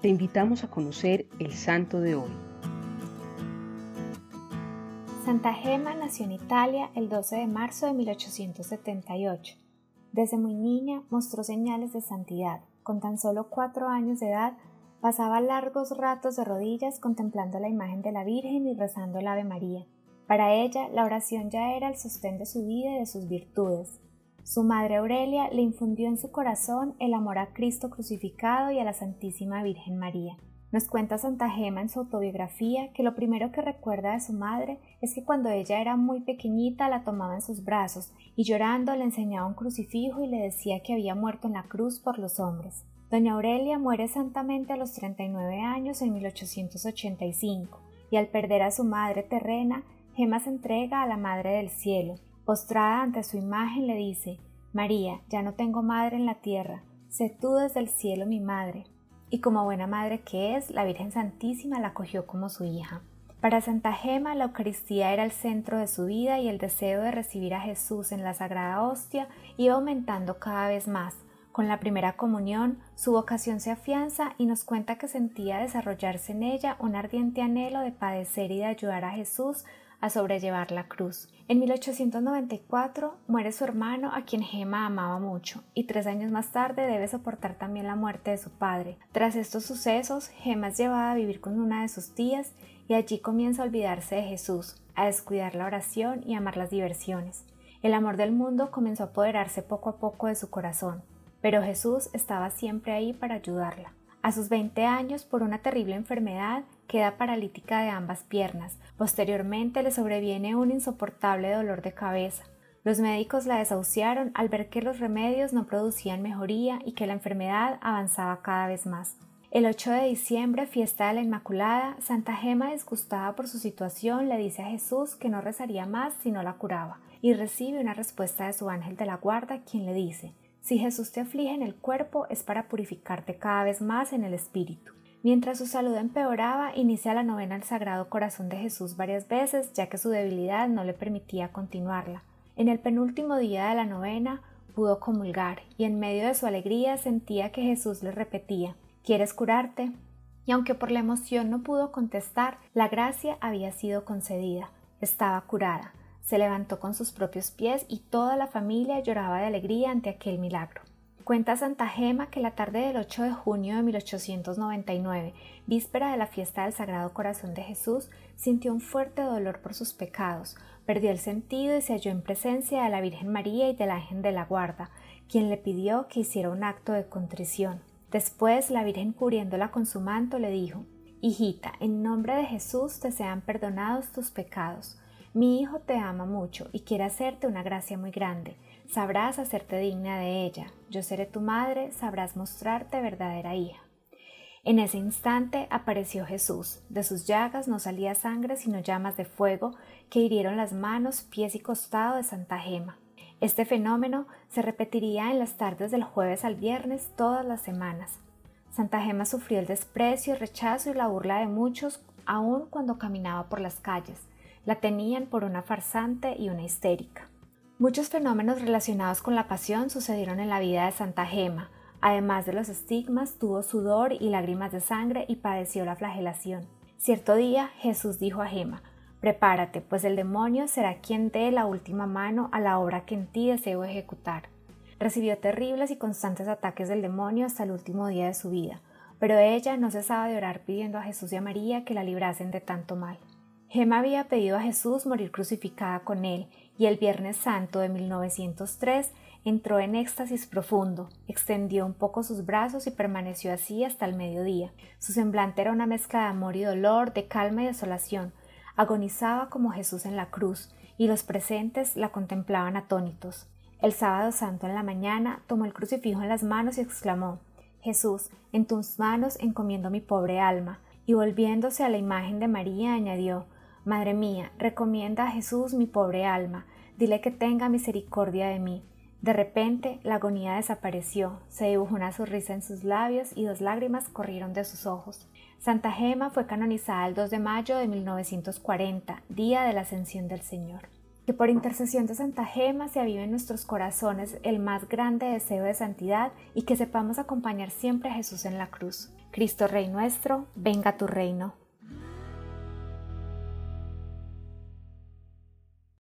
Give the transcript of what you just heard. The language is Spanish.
te invitamos a conocer el santo de hoy. Santa Gema nació en Italia el 12 de marzo de 1878. Desde muy niña mostró señales de santidad. Con tan solo cuatro años de edad pasaba largos ratos de rodillas contemplando la imagen de la Virgen y rezando el Ave María. Para ella la oración ya era el sostén de su vida y de sus virtudes. Su madre Aurelia le infundió en su corazón el amor a Cristo crucificado y a la Santísima Virgen María. Nos cuenta Santa Gema en su autobiografía que lo primero que recuerda de su madre es que cuando ella era muy pequeñita la tomaba en sus brazos y llorando le enseñaba un crucifijo y le decía que había muerto en la cruz por los hombres. Doña Aurelia muere santamente a los 39 años en 1885 y al perder a su madre terrena, Gema se entrega a la Madre del Cielo Postrada ante su imagen le dice María, ya no tengo madre en la tierra, sé tú desde el cielo mi madre. Y como buena madre que es, la Virgen Santísima la acogió como su hija. Para Santa Gema la Eucaristía era el centro de su vida y el deseo de recibir a Jesús en la Sagrada Hostia iba aumentando cada vez más. Con la primera comunión, su vocación se afianza y nos cuenta que sentía desarrollarse en ella un ardiente anhelo de padecer y de ayudar a Jesús a sobrellevar la cruz. En 1894 muere su hermano a quien Gemma amaba mucho y tres años más tarde debe soportar también la muerte de su padre. Tras estos sucesos, Gemma es llevada a vivir con una de sus tías y allí comienza a olvidarse de Jesús, a descuidar la oración y amar las diversiones. El amor del mundo comenzó a apoderarse poco a poco de su corazón, pero Jesús estaba siempre ahí para ayudarla. A sus 20 años, por una terrible enfermedad, queda paralítica de ambas piernas. Posteriormente le sobreviene un insoportable dolor de cabeza. Los médicos la desahuciaron al ver que los remedios no producían mejoría y que la enfermedad avanzaba cada vez más. El 8 de diciembre, fiesta de la Inmaculada, Santa Gema, disgustada por su situación, le dice a Jesús que no rezaría más si no la curaba, y recibe una respuesta de su ángel de la guarda, quien le dice Si Jesús te aflige en el cuerpo es para purificarte cada vez más en el espíritu. Mientras su salud empeoraba, inicia la novena al Sagrado Corazón de Jesús varias veces, ya que su debilidad no le permitía continuarla. En el penúltimo día de la novena pudo comulgar, y en medio de su alegría sentía que Jesús le repetía ¿Quieres curarte? Y aunque por la emoción no pudo contestar, la gracia había sido concedida. Estaba curada. Se levantó con sus propios pies y toda la familia lloraba de alegría ante aquel milagro. Cuenta Santa Gema que la tarde del 8 de junio de 1899, víspera de la fiesta del Sagrado Corazón de Jesús, sintió un fuerte dolor por sus pecados, perdió el sentido y se halló en presencia de la Virgen María y del Ángel de la Guarda, quien le pidió que hiciera un acto de contrición. Después la Virgen cubriéndola con su manto le dijo Hijita, en nombre de Jesús te sean perdonados tus pecados. Mi hijo te ama mucho y quiere hacerte una gracia muy grande Sabrás hacerte digna de ella. Yo seré tu madre, sabrás mostrarte verdadera hija. En ese instante apareció Jesús. De sus llagas no salía sangre sino llamas de fuego que hirieron las manos, pies y costado de Santa Gema. Este fenómeno se repetiría en las tardes del jueves al viernes todas las semanas. Santa Gema sufrió el desprecio, el rechazo y la burla de muchos aun cuando caminaba por las calles. La tenían por una farsante y una histérica. Muchos fenómenos relacionados con la pasión sucedieron en la vida de Santa Gema. Además de los estigmas, tuvo sudor y lágrimas de sangre y padeció la flagelación. Cierto día Jesús dijo a Gema, Prepárate, pues el demonio será quien dé la última mano a la obra que en ti deseo ejecutar. Recibió terribles y constantes ataques del demonio hasta el último día de su vida, pero ella no cesaba de orar pidiendo a Jesús y a María que la librasen de tanto mal. Gema había pedido a Jesús morir crucificada con él y el Viernes Santo de 1903 entró en éxtasis profundo, extendió un poco sus brazos y permaneció así hasta el mediodía. Su semblante era una mezcla de amor y dolor, de calma y desolación. Agonizaba como Jesús en la cruz, y los presentes la contemplaban atónitos. El sábado santo en la mañana tomó el crucifijo en las manos y exclamó Jesús, en tus manos encomiendo mi pobre alma, y volviéndose a la imagen de María añadió Madre mía, recomienda a Jesús mi pobre alma, dile que tenga misericordia de mí. De repente la agonía desapareció, se dibujó una sonrisa en sus labios y dos lágrimas corrieron de sus ojos. Santa Gema fue canonizada el 2 de mayo de 1940, día de la ascensión del Señor. Que por intercesión de Santa Gema se avive en nuestros corazones el más grande deseo de santidad y que sepamos acompañar siempre a Jesús en la cruz. Cristo Rey nuestro, venga tu reino.